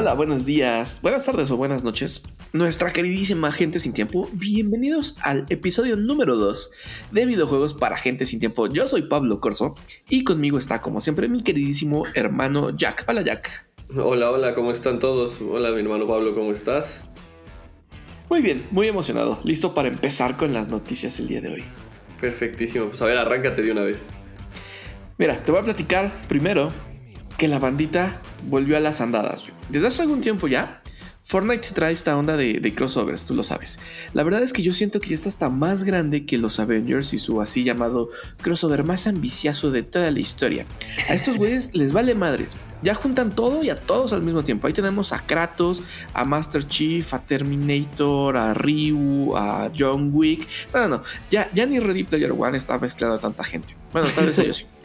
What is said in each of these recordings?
Hola, buenos días, buenas tardes o buenas noches. Nuestra queridísima gente sin tiempo, bienvenidos al episodio número 2 de videojuegos para gente sin tiempo. Yo soy Pablo Corso y conmigo está, como siempre, mi queridísimo hermano Jack. Hola, Jack. Hola, hola, ¿cómo están todos? Hola, mi hermano Pablo, ¿cómo estás? Muy bien, muy emocionado, listo para empezar con las noticias el día de hoy. Perfectísimo, pues a ver, arráncate de una vez. Mira, te voy a platicar primero que la bandita volvió a las andadas. Desde hace algún tiempo ya, Fortnite trae esta onda de, crossovers, tú lo sabes. La verdad es que yo siento que ya está hasta más grande que los Avengers y su así llamado crossover más ambicioso de toda la historia. A estos güeyes les vale madres. Ya juntan todo y a todos al mismo tiempo. Ahí tenemos a Kratos, a Master Chief, a Terminator, a Ryu, a John Wick. No, no, no. Ya, ya ni Ready Player One está mezclado a tanta gente. Bueno, tal vez ellos sí.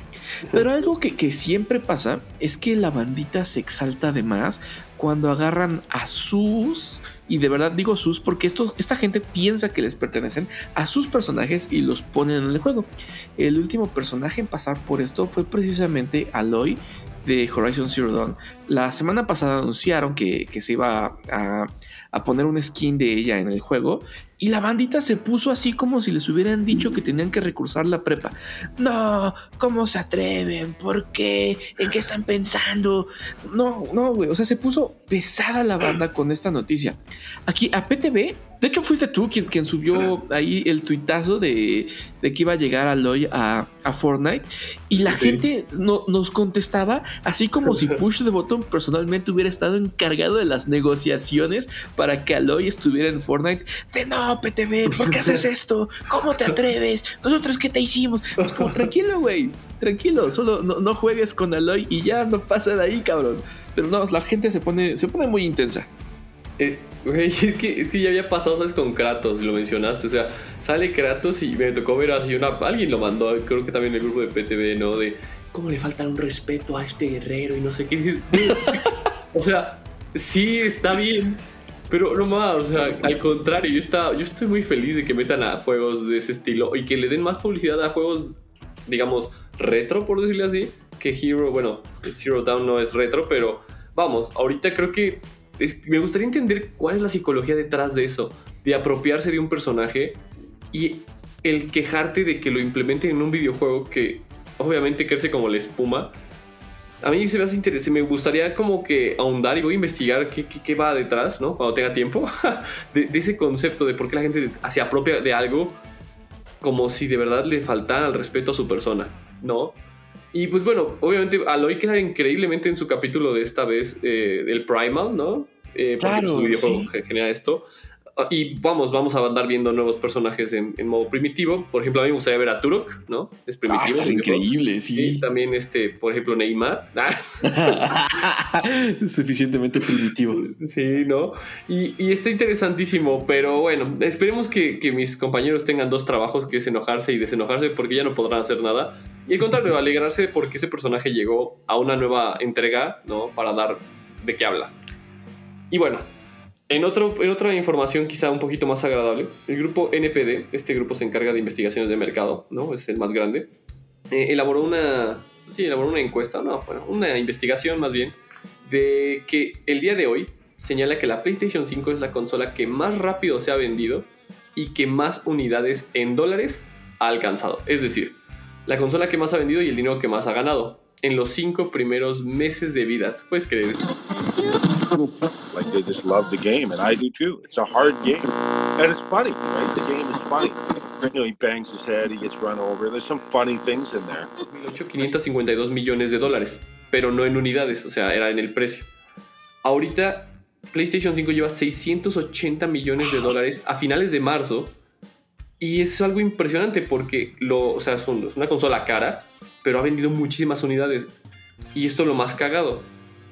Pero algo que, siempre pasa es que la bandita se exalta de más cuando agarran a sus, y de verdad digo sus porque esto, esta gente piensa que les pertenecen a sus personajes y los ponen en el juego. El último personaje en pasar por esto fue precisamente Aloy de Horizon Zero Dawn. La semana pasada anunciaron que, se iba a, a, poner un skin de ella en el juego y la bandita se puso así como si les hubieran dicho que tenían que recursar la prepa. No, ¿cómo se atreven? ¿Por qué? ¿En qué están pensando? No, no, güey. O sea, se puso pesada la banda con esta noticia. Aquí a PTV de hecho, fuiste tú quien, quien subió ahí el tuitazo de, que iba a llegar Aloy a, a Fortnite. Y la gente no, nos contestaba así como si Push the Button personalmente hubiera estado encargado de las negociaciones para que Aloy estuviera en Fortnite. De no, PTV, ¿por qué haces esto? ¿Cómo te atreves? ¿Nosotros qué te hicimos? Es como, tranquilo, güey, tranquilo, solo no, juegues con Aloy y ya no pasa de ahí, cabrón. Pero no, la gente se pone, se pone muy intensa. Eh, es que, ya había pasado, ¿sabes? Con Kratos, lo mencionaste. O sea, sale Kratos y me tocó ver así una. Alguien lo mandó, creo que también el grupo de PTV, ¿no? De cómo le falta un respeto a este guerrero y no sé qué. o sea, sí, está bien. Pero no más, o sea, al contrario, yo, está, yo estoy muy feliz de que metan a juegos de ese estilo y que le den más publicidad a juegos, digamos, retro, por decirle así, que Hero. Bueno, Zero Down no es retro, pero vamos, ahorita creo que me gustaría entender cuál es la psicología detrás de eso, de apropiarse de un personaje y el quejarte de que lo implementen en un videojuego que obviamente crece como la espuma. A mí se me hace interesante, me gustaría como que ahondar y voy a investigar qué, va detrás, ¿no? Cuando tenga tiempo, de, ese concepto de por qué la gente se apropia de algo como si de verdad le faltara el respeto a su persona, ¿no? Y pues bueno, obviamente Aloy queda increíblemente en su capítulo de esta vez, eh, del Primal, ¿no? Eh, porque su videojuego genera esto. Ah, y vamos, vamos a andar viendo nuevos personajes en, modo primitivo. Por ejemplo, a mí me gustaría ver a Turok, ¿no? Es primitivo. Ah, increíble, sí. Y también, este, por ejemplo, Neymar. Suficientemente primitivo. Sí, ¿no? Y, y, está interesantísimo, pero bueno, esperemos que, que, mis compañeros tengan dos trabajos, que es enojarse y desenojarse, porque ya no podrán hacer nada. Y al contrario, alegrarse porque ese personaje llegó a una nueva entrega, ¿no? Para dar de qué habla. Y bueno, en, otro, en otra información quizá un poquito más agradable, el grupo NPD, este grupo se encarga de investigaciones de mercado, ¿no? Es el más grande, eh, elaboró una, sí, elaboró una encuesta, no, bueno, una investigación más bien, de que el día de hoy señala que la PlayStation 5 es la consola que más rápido se ha vendido y que más unidades en dólares ha alcanzado. Es decir, la consola que más ha vendido y el dinero que más ha ganado en los cinco primeros meses de vida. puedes creer? Like they just love the game, and I do too. It's a hard game, and it's funny, right? The game is funny. You he bangs his head, he gets run over. There's some funny things in there. 552 millones de dólares, pero no en unidades, o sea, era en el precio. Ahorita PlayStation 5 lleva 680 millones de dólares a finales de marzo y es algo impresionante porque lo, o sea, es una consola cara, pero ha vendido muchísimas unidades. Y esto es lo más cagado.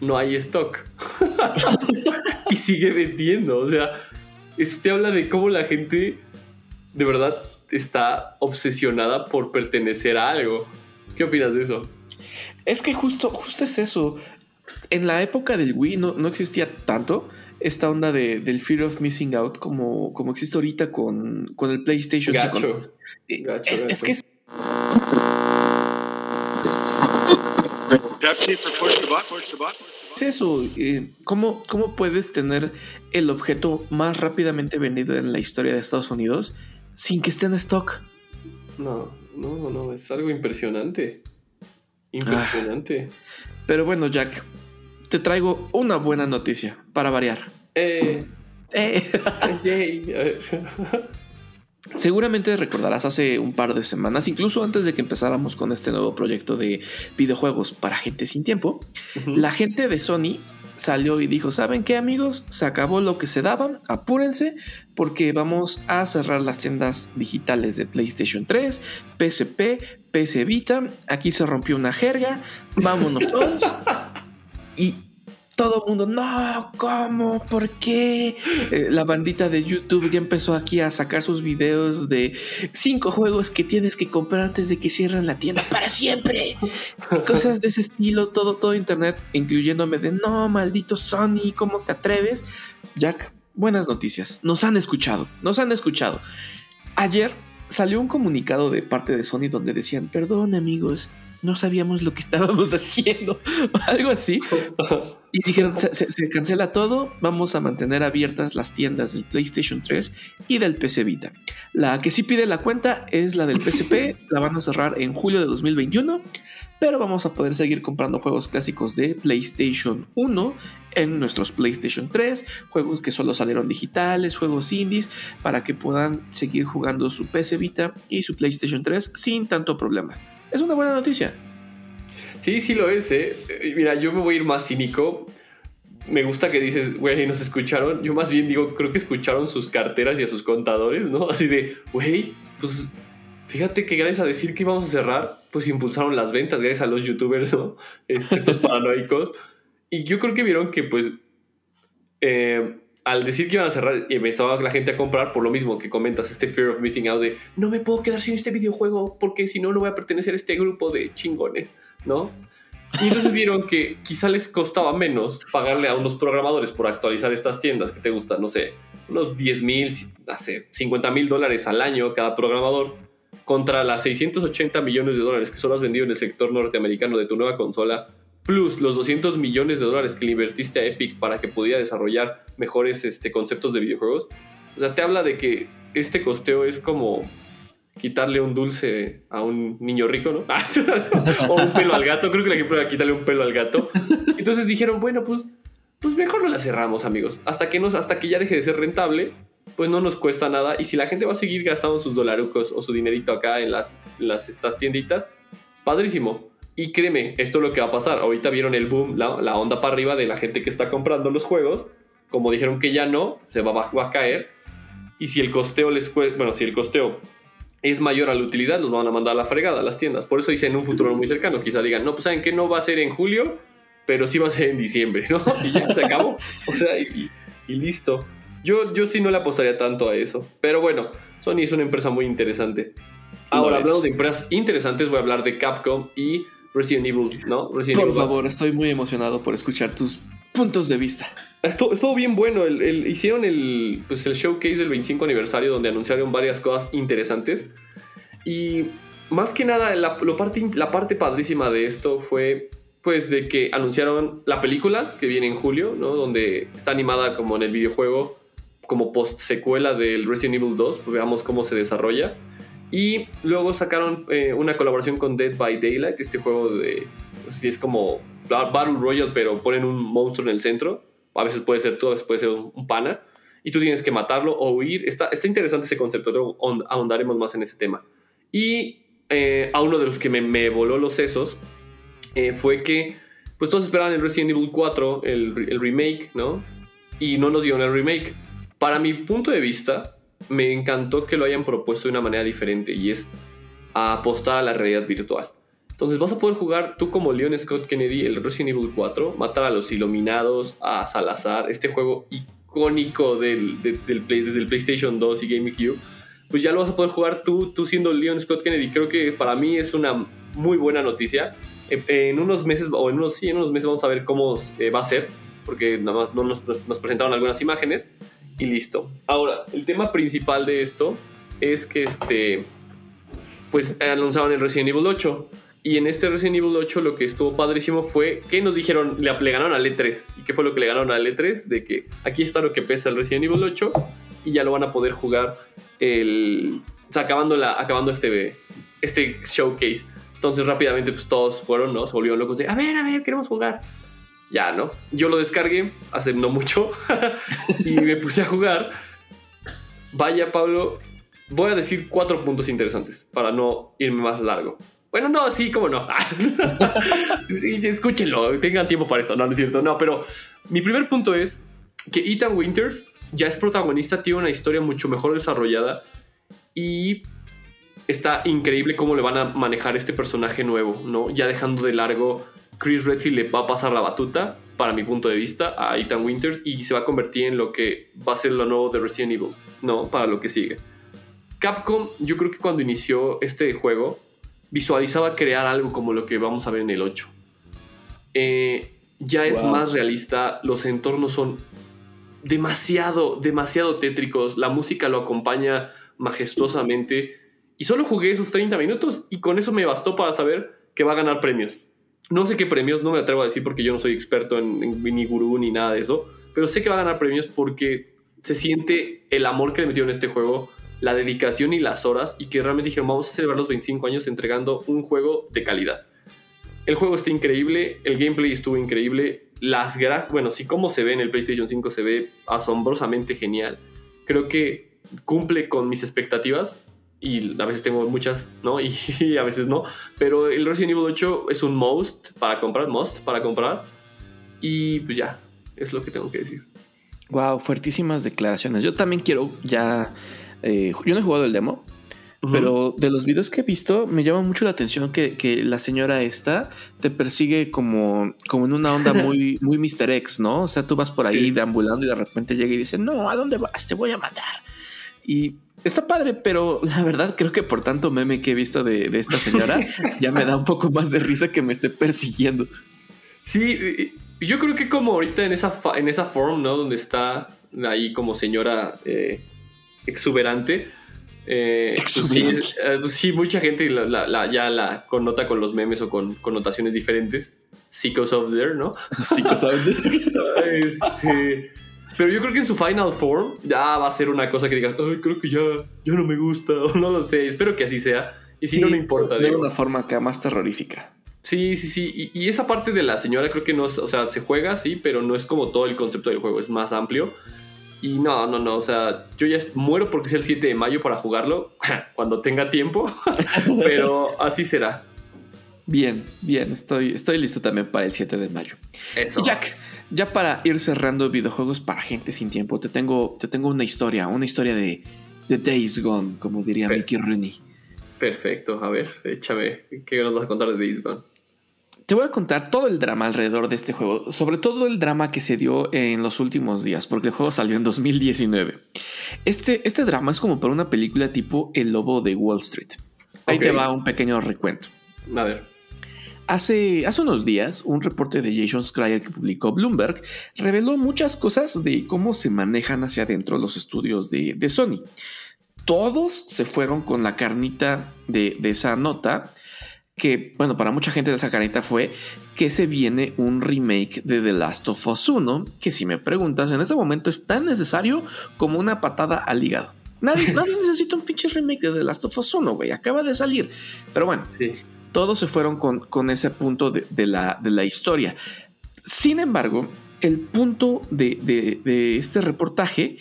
No hay stock. y sigue vendiendo. O sea, este habla de cómo la gente de verdad está obsesionada por pertenecer a algo. ¿Qué opinas de eso? Es que justo, justo es eso. En la época del Wii no, no existía tanto esta onda de, del fear of missing out como, como existe ahorita con, con el PlayStation. Gacho. Gacho es, es, que es... Pepsi for push the button. Push the button. Es eso? Eh, ¿Cómo, ¿Cómo puedes tener el objeto más rápidamente vendido en la historia de Estados Unidos sin que esté en stock? No, no, no, es algo impresionante. Impresionante. Pero bueno, Jack, te traigo una buena noticia para variar. Eh. Eh. Yay. Seguramente recordarás hace un par de semanas, incluso antes de que empezáramos con este nuevo proyecto de videojuegos para gente sin tiempo, la gente de Sony salió y dijo, ¿saben qué amigos? Se acabó lo que se daban, apúrense porque vamos a cerrar las tiendas digitales de PlayStation 3, PSP, PS Vita, aquí se rompió una jerga, vámonos todos. y todo el mundo, no, ¿cómo? ¿Por qué? Eh, la bandita de YouTube ya empezó aquí a sacar sus videos de cinco juegos que tienes que comprar antes de que cierren la tienda para siempre. Cosas de ese estilo, todo, todo internet, incluyéndome de, no, maldito Sony, ¿cómo te atreves? Jack, buenas noticias. Nos han escuchado, nos han escuchado. Ayer salió un comunicado de parte de Sony donde decían, perdón amigos, no sabíamos lo que estábamos haciendo, algo así. Y dijeron, se, cancela todo, vamos a mantener abiertas las tiendas del PlayStation 3 y del PC Vita. La que sí pide la cuenta es la del PSP, la van a cerrar en julio de 2021, pero vamos a poder seguir comprando juegos clásicos de PlayStation 1 en nuestros PlayStation 3, juegos que solo salieron digitales, juegos indies, para que puedan seguir jugando su PC Vita y su PlayStation 3 sin tanto problema es una buena noticia. Sí, sí lo es, ¿eh? Mira, yo me voy a ir más cínico. Me gusta que dices, güey, nos escucharon. Yo más bien digo, creo que escucharon sus carteras y a sus contadores, ¿no? Así de, güey, pues fíjate que gracias a decir que íbamos a cerrar, pues impulsaron las ventas, gracias a los youtubers, ¿no? Este, estos paranoicos. Y yo creo que vieron que, pues, eh, al decir que iban a cerrar y empezaba la gente a comprar por lo mismo que comentas, este fear of missing out de no me puedo quedar sin este videojuego porque si no, no voy a pertenecer a este grupo de chingones, ¿no? Y entonces vieron que quizá les costaba menos pagarle a unos programadores por actualizar estas tiendas que te gustan, no sé, unos 10 mil, hace 50 mil dólares al año cada programador, contra las 680 millones de dólares que solo has vendido en el sector norteamericano de tu nueva consola plus los 200 millones de dólares que le invertiste a Epic para que pudiera desarrollar mejores este, conceptos de videojuegos. O sea, te habla de que este costeo es como quitarle un dulce a un niño rico, ¿no? o un pelo al gato. Creo que la ejemplo era quitarle un pelo al gato. Entonces dijeron, bueno, pues, pues mejor no la cerramos, amigos. Hasta que, nos, hasta que ya deje de ser rentable, pues no nos cuesta nada. Y si la gente va a seguir gastando sus dolarucos o su dinerito acá en las, las estas tienditas, padrísimo. Y créeme, esto es lo que va a pasar. Ahorita vieron el boom, la, onda para arriba de la gente que está comprando los juegos. Como dijeron que ya no, se va, va a caer. Y si el costeo les bueno, si el costeo es mayor a la utilidad, los van a mandar a la fregada a las tiendas. Por eso dicen en un futuro muy cercano, quizá digan, no, pues saben que no va a ser en julio, pero sí va a ser en diciembre, ¿no? Y ya se acabó. O sea, y, listo. Yo, yo sí no le apostaría tanto a eso. Pero bueno, Sony es una empresa muy interesante. Ahora, hablando de empresas interesantes, voy a hablar de Capcom y Resident Evil, ¿no? por favor, estoy muy emocionado por escuchar tus puntos de vista. Estuvo, estuvo bien bueno. hicieron el, pues el showcase del 25 aniversario donde anunciaron varias cosas interesantes. Y más que nada, la, parte, la parte padrísima de esto fue pues de que anunciaron la película que viene en julio, ¿no? Donde está animada como en el videojuego, como post secuela del Resident Evil 2, pues veamos cómo se desarrolla. Y luego sacaron eh, una colaboración con Dead by Daylight, este juego de. Pues, es como Battle Royale, pero ponen un monstruo en el centro. A veces puede ser tú, a veces puede ser un, pana. Y tú tienes que matarlo o huir. Está, está interesante ese concepto, luego ahondaremos más en ese tema. Y eh, a uno de los que me, me voló los sesos eh, fue que, pues todos esperaban el Resident Evil 4, el, el remake, ¿no? Y no nos dieron el remake. Para mi punto de vista, me encantó que lo hayan propuesto de una manera diferente y es apostar a la realidad virtual. Entonces vas a poder jugar tú como Leon Scott Kennedy el Resident Evil 4, matar a los Iluminados, a Salazar, este juego icónico del, desde el PlayStation 2 y GameCube, pues ya lo vas a poder jugar tú, tú siendo Leon Scott Kennedy. Creo que para mí es una muy buena noticia. En, unos meses, o en unos, sí, en unos meses vamos a ver cómo eh, va a ser, porque nada más no nos, nos presentaron algunas imágenes y listo. Ahora, el tema principal de esto es que este, pues anunciaron el Resident Evil 8, Y en este Resident Evil 8 lo que estuvo padrísimo fue que nos dijeron, le, le ganaron al E3. ¿Y qué fue lo que le ganaron al E3? De que aquí está lo que pesa el Resident Evil 8 y ya lo van a poder jugar el... Acabando, la, acabando este, este showcase. Entonces rápidamente pues todos fueron, ¿no? Se volvieron locos de, a ver, a ver, queremos jugar. Ya, ¿no? Yo lo descargué hace no mucho y me puse a jugar. Vaya, Pablo, voy a decir cuatro puntos interesantes para no irme más largo. Bueno, no, sí, cómo no. sí, escúchenlo, tengan tiempo para esto. No, no es cierto. No, pero mi primer punto es que Ethan Winters ya es protagonista, tiene una historia mucho mejor desarrollada y está increíble cómo le van a manejar este personaje nuevo, ¿no? Ya dejando de largo, Chris Redfield le va a pasar la batuta, para mi punto de vista, a Ethan Winters y se va a convertir en lo que va a ser lo nuevo de Resident Evil, ¿no? Para lo que sigue. Capcom, yo creo que cuando inició este juego, visualizaba crear algo como lo que vamos a ver en el 8. Eh, ya es Wow. más realista, los entornos son demasiado, demasiado tétricos, la música lo acompaña majestuosamente y solo jugué esos 30 minutos y con eso me bastó para saber que va a ganar premios. No sé qué premios, no me atrevo a decir porque yo no soy experto en, en- ni gurú ni nada de eso, pero sé que va a ganar premios porque se siente el amor que le metieron en este juego, la dedicación y las horas y que realmente dijeron vamos a celebrar los 25 años entregando un juego de calidad. El juego está increíble, el gameplay estuvo increíble, las gra bueno, sí como se ve en el PlayStation 5 se ve asombrosamente genial. Creo que cumple con mis expectativas y a veces tengo muchas, ¿no? Y, y a veces no, pero el Resident Evil 8 es un must para comprar, must para comprar y pues ya, es lo que tengo que decir. Wow, fuertísimas declaraciones. Yo también quiero ya. eh, yo no he jugado el demo, Ujú. pero de los videos que he visto me llama mucho la atención que, que la señora esta te persigue como, como en una onda muy, muy Mr. X, ¿no? O sea, tú vas por ahí Sí. deambulando y de repente llega y dice, no, ¿a dónde vas? Te voy a matar. Y está padre, pero la verdad creo que por tanto meme que he visto de, de esta señora, ya me da un poco más de risa que me esté persiguiendo. Sí, yo creo que como ahorita en esa, en esa form, ¿no? Donde está ahí como señora eh, exuberante. eh, pues Exuberante. Sí, eh, pues sí, mucha gente la- la- la- ya la connota con los memes o con connotaciones diferentes. Psychos of there, ¿no? Sí, que sabes. Este, pero yo creo que en su final form ya va a ser una cosa que digas, ay, creo que ya, ya no me gusta, o no lo sé. Espero que así sea. Y si no, no importa. De una forma acá más terrorífica. Sí, sí, sí. Y, y esa parte de la señora creo que no es, o sea, se juega, sí, pero no es como todo el concepto del juego, es más amplio. Y no, no, no, o sea, yo ya muero porque es el 7 de mayo para jugarlo, cuando tenga tiempo, pero así será. Bien, bien, estoy, estoy listo también para el 7 de mayo. Eso. Jack, ya para ir cerrando videojuegos para gente sin tiempo, te tengo, te tengo una historia, una historia de, de Days Gone, como diría Pe- Mickey Rooney. Perfecto, a ver, échame, ¿qué nos vas a contar de Days Gone? Te voy a contar todo el drama alrededor de este juego, sobre todo el drama que se dio en los últimos días, porque el juego salió en 2019. Este, este drama es como para una película tipo El Lobo de Wall Street. Ahí te va un pequeño recuento. A ver, Hace, hace unos días, un reporte de Jason Schreier que publicó Bloomberg reveló muchas cosas de cómo se manejan hacia adentro los estudios de, de Sony. Todos se fueron con la carnita de, de esa nota, que, bueno, para mucha gente de esa carnita fue que se viene un remake de The Last of Us 1, que si me preguntas, en este momento es tan necesario como una patada al hígado. Nadie, nadie necesita un pinche remake de The Last of Us 1, güey, acaba de salir. Pero bueno, sí. Todos se fueron con, con ese punto de, la, de la historia. Sin embargo, el punto de, de- este reportaje,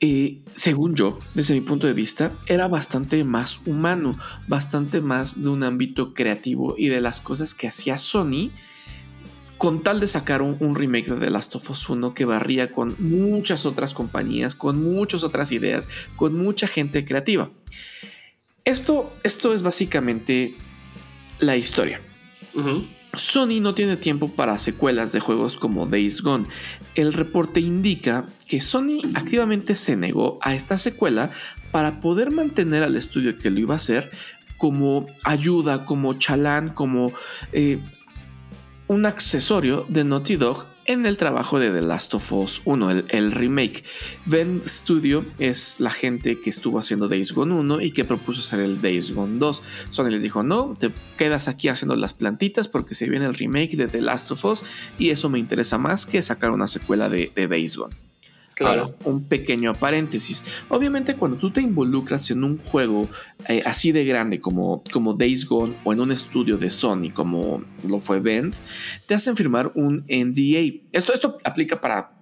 eh, según yo, desde mi punto de vista, era bastante más humano, bastante más de un ámbito creativo y de las cosas que hacía Sony con tal de sacar un, un remake de The Last of Us 1 que barría con muchas otras compañías, con muchas otras ideas, con mucha gente creativa. Esto, esto es básicamente la historia. Sony no tiene tiempo para secuelas de juegos como Days Gone. El reporte indica que Sony activamente se negó a esta secuela para poder mantener al estudio que lo iba a hacer como ayuda, como chalán, como eh, un accesorio de Naughty Dog en el trabajo de The Last of Us 1, el, remake. Ven Studio es la gente que estuvo haciendo Days Gone 1 y que propuso hacer el Days Gone 2. Sony les dijo, no, te quedas aquí haciendo las plantitas porque se viene el remake de The Last of Us y eso me interesa más que sacar una secuela de, de Days Gone. Claro. un pequeño paréntesis. Obviamente, cuando tú te involucras en un juego eh, así de grande como, como Days Gone o en un estudio de Sony como lo fue Bend, te hacen firmar un NDA. Esto, esto aplica para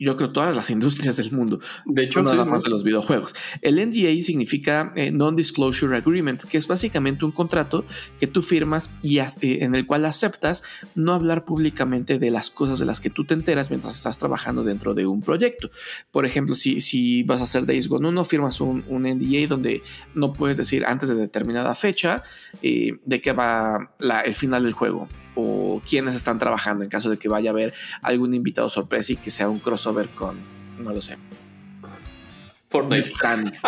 yo creo, todas las industrias del mundo. De hecho, no nada más de los videojuegos. El NDA significa eh, Non-Disclosure Agreement, que es básicamente un contrato que tú firmas y eh, en el cual aceptas no hablar públicamente de las cosas de las que tú te enteras mientras estás trabajando dentro de un proyecto. Por ejemplo, si, si vas a hacer Days Gone 1, firmas un, NDA donde no puedes decir antes de determinada fecha eh, de qué va el final del juego o quienes están trabajando en caso de que vaya a haber algún invitado sorpresa y que sea un crossover con, no lo sé. Fortnite.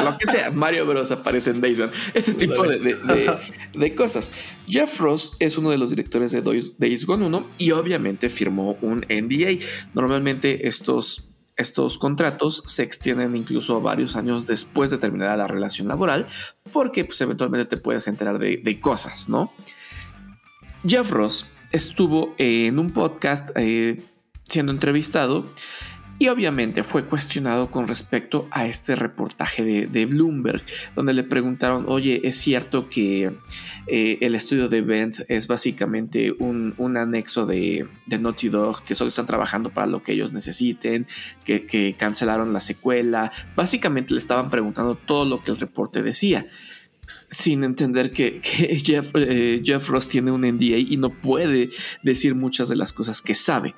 lo que sea, Mario Bros. aparece en Days Gone, ese tipo de, cosas. Jeff Ross es uno de los directores de Days Gone 1 y obviamente firmó un NDA. Normalmente estos estos contratos se extienden incluso varios años después de terminar la relación laboral, porque pues, eventualmente te puedes enterar de, de cosas, ¿no? Jeff Ross estuvo en un podcast eh, siendo entrevistado y obviamente fue cuestionado con respecto a este reportaje de, Bloomberg, donde le preguntaron, oye, ¿es cierto que eh, el estudio de Bent es básicamente un, anexo de, de, Naughty Dog, que solo están trabajando para lo que ellos necesiten, que, que cancelaron la secuela? Básicamente le estaban preguntando todo lo que el reporte decía sin entender que, Jeff, eh, Jeff, Ross tiene un NDA y no puede decir muchas de las cosas que sabe.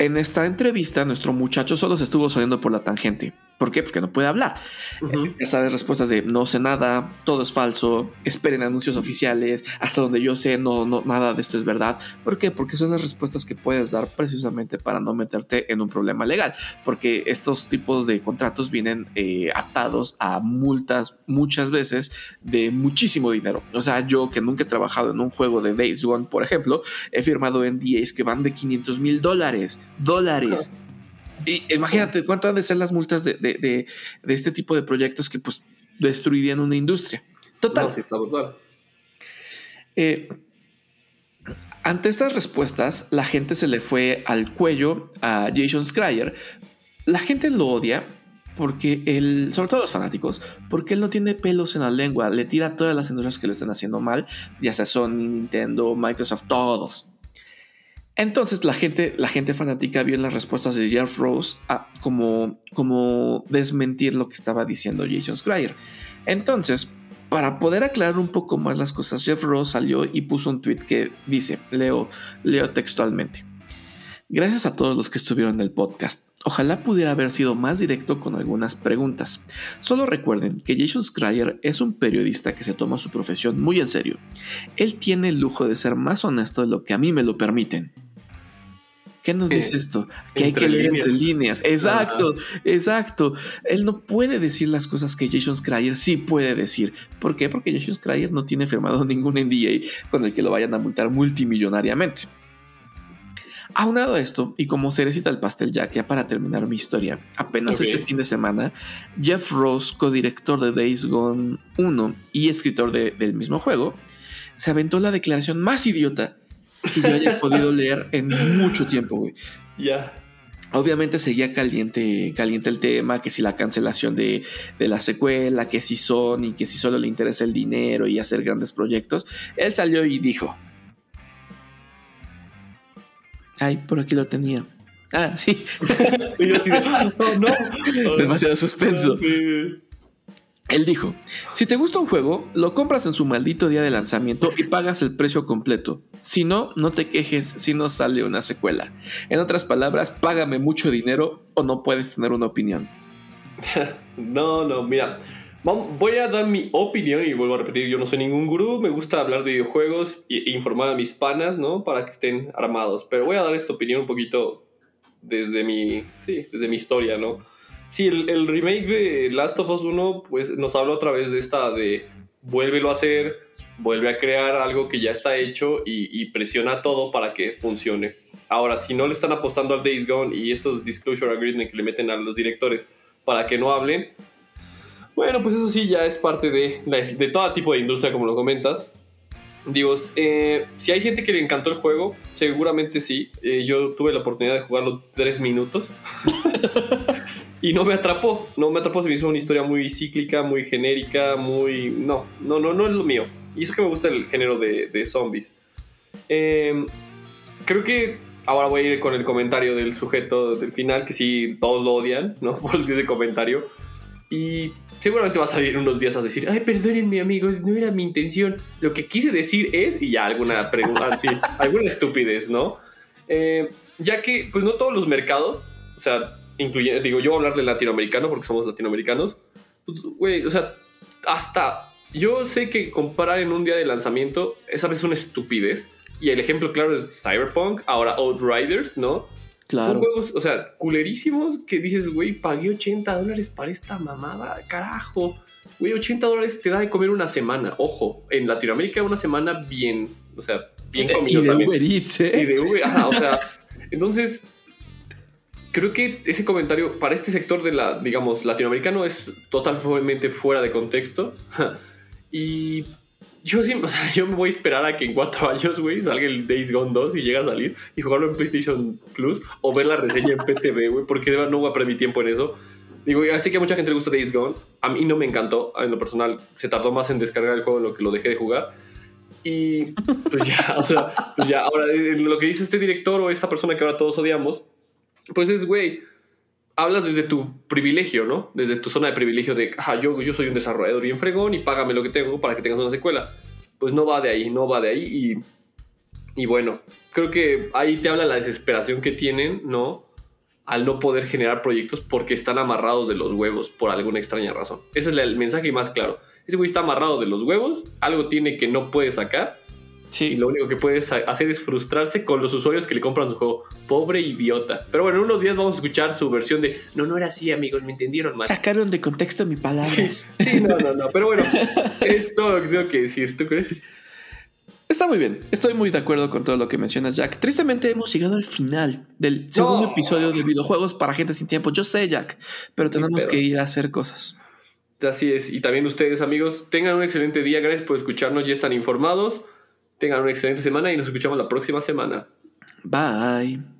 En esta entrevista, nuestro muchacho solo se estuvo saliendo por la tangente. ¿Por qué? Porque no puede hablar. Uh respuestas de no sé nada, todo es falso, esperen anuncios oficiales, hasta donde yo sé, no, no, nada de esto es verdad. ¿Por qué? Porque son las respuestas que puedes dar precisamente para no meterte en un problema legal. Porque estos tipos de contratos vienen eh, atados a multas muchas veces de muchísimo dinero. O sea, yo que nunca he trabajado en un juego de Days One, por ejemplo, he firmado NDAs que van de 500 mil dólares. Dólares. Y imagínate cuánto han de ser las multas de, este tipo de proyectos que pues destruirían una industria. Total. Eh, ante estas respuestas, la gente se le fue al cuello a Jason Schreier. La gente lo odia porque él, sobre todo los fanáticos, porque él no tiene pelos en la lengua, le tira a todas las industrias que le están haciendo mal, ya sea Sony, Nintendo, Microsoft, todos. Entonces la gente, la gente fanática vio las respuestas de Jeff Rose como, como desmentir lo que estaba diciendo Jason Schreier. Entonces, para poder aclarar un poco más las cosas, Jeff Rose salió y puso un tweet que dice, leo, leo textualmente. Gracias a todos los que estuvieron en el podcast. Ojalá pudiera haber sido más directo con algunas preguntas. Solo recuerden que Jason Schreier es un periodista que se toma su profesión muy en serio. Él tiene el lujo de ser más honesto de lo que a mí me lo permiten. ¿Qué nos dice esto? Que hay que leer entre líneas. Exacto, exacto. Él no puede decir las cosas que Jason Schreier sí puede decir. ¿Por qué? Porque Jason Schreier no tiene firmado ningún NDA con el que lo vayan a multar multimillonariamente. Aunado a esto, y como cerecita el pastel ya que para terminar mi historia, apenas este fin de semana, Jeff Ross, codirector de Days Gone 1 y escritor del mismo juego, se aventó la declaración más idiota que yo haya podido leer en mucho tiempo, güey. Ya. Obviamente seguía caliente, caliente el tema, que si la cancelación de, de, la secuela, que si Sony, que si solo le interesa el dinero y hacer grandes proyectos. Él salió y dijo, Ay, por aquí lo tenía. Ah, sí. no, no. Demasiado suspenso. Él dijo, si te gusta un juego, lo compras en su maldito día de lanzamiento y pagas el precio completo. Si no, no te quejes si no sale una secuela. En otras palabras, págame mucho dinero o no puedes tener una opinión. no, no, mira, Voy a dar mi opinión y vuelvo a repetir, yo no soy ningún gurú, me gusta hablar de videojuegos e informar a mis panas, ¿no? Para que estén armados. Pero voy a dar esta opinión un poquito desde mi, sí, desde mi historia, ¿no? Sí, el, remake de Last of Us 1 pues nos habla otra vez de esta de vuélvelo a hacer, vuelve a crear algo que ya está hecho y, y presiona todo para que funcione. Ahora, si no le están apostando al Days Gone y estos disclosure agreement que le meten a los directores para que no hablen, bueno, pues eso sí ya es parte de, de todo tipo de industria, como lo comentas. Digo, eh, si hay gente que le encantó el juego, seguramente sí. Eh, yo tuve la oportunidad de jugarlo tres minutos. y no me atrapó. No me atrapó. Se me hizo una historia muy cíclica, muy genérica, muy. No, no, no, no es lo mío. Y eso que me gusta el género de, de zombies. Em, creo que ahora voy a ir con el comentario del sujeto del final, que sí, todos lo odian, ¿no? Por ese comentario. Y seguramente va a salir unos días a decir, ay, perdónenme amigos, no era mi intención. Lo que quise decir es, y ya alguna pregunta, así, alguna estupidez, ¿no? Eh, ya que, pues no todos los mercados, o sea, incluye, digo, yo voy a hablar del latinoamericano porque somos latinoamericanos, pues, güey, o sea, hasta, yo sé que comparar en un día de lanzamiento es a veces una estupidez, y el ejemplo claro es Cyberpunk, ahora Outriders, ¿no? Claro. Son juegos, o sea, culerísimos que dices, güey, pagué 80 dólares para esta mamada, carajo. Güey, 80 dólares te da de comer una semana. Ojo, en Latinoamérica una semana bien, o sea, bien eh, comido y de Uber Eats, ¿eh? Y de Uber, ajá, o sea, entonces, creo que ese comentario para este sector de la, digamos, latinoamericano es totalmente fuera de contexto. y yo sí, o sea, yo me voy a esperar a que en cuatro años, güey, salga el Days Gone 2 y llegue a salir y jugarlo en PlayStation Plus o ver la reseña en PTV, güey, porque no voy a perder mi tiempo en eso. Digo, así que a mucha gente le gusta Days Gone. A mí no me encantó, en lo personal, se tardó más en descargar el juego en lo que lo dejé de jugar. Y pues ya, o sea, pues ya, ahora lo que dice este director o esta persona que ahora todos odiamos, pues es, güey, hablas desde tu privilegio, ¿no? Desde tu zona de privilegio de, ah, yo, yo soy un desarrollador bien fregón y págame lo que tengo para que tengas una secuela. Pues no va de ahí, no va de ahí y, y bueno, creo que ahí te habla la desesperación que tienen, ¿no? Al no poder generar proyectos porque están amarrados de los huevos por alguna extraña razón. Ese es el mensaje más claro. Ese güey está amarrado de los huevos, algo tiene que no puede sacar Sí. Y lo único que puedes hacer es frustrarse con los usuarios que le compran su juego. Pobre idiota. Pero bueno, en unos días vamos a escuchar su versión de no, no era así, amigos, me entendieron mal. Sacaron de contexto mi palabra. Sí, no, no, no. Pero bueno, es todo lo que tengo que decir. ¿Tú crees? Está muy bien. Estoy muy de acuerdo con todo lo que mencionas, Jack. Tristemente hemos llegado al final del segundo episodio de videojuegos para gente sin tiempo. Yo sé, Jack, pero tenemos que ir a hacer cosas. Así es. Y también ustedes, amigos, tengan un excelente día. Gracias por escucharnos. Ya están informados. Tengan una excelente semana y nos escuchamos la próxima semana. Bye.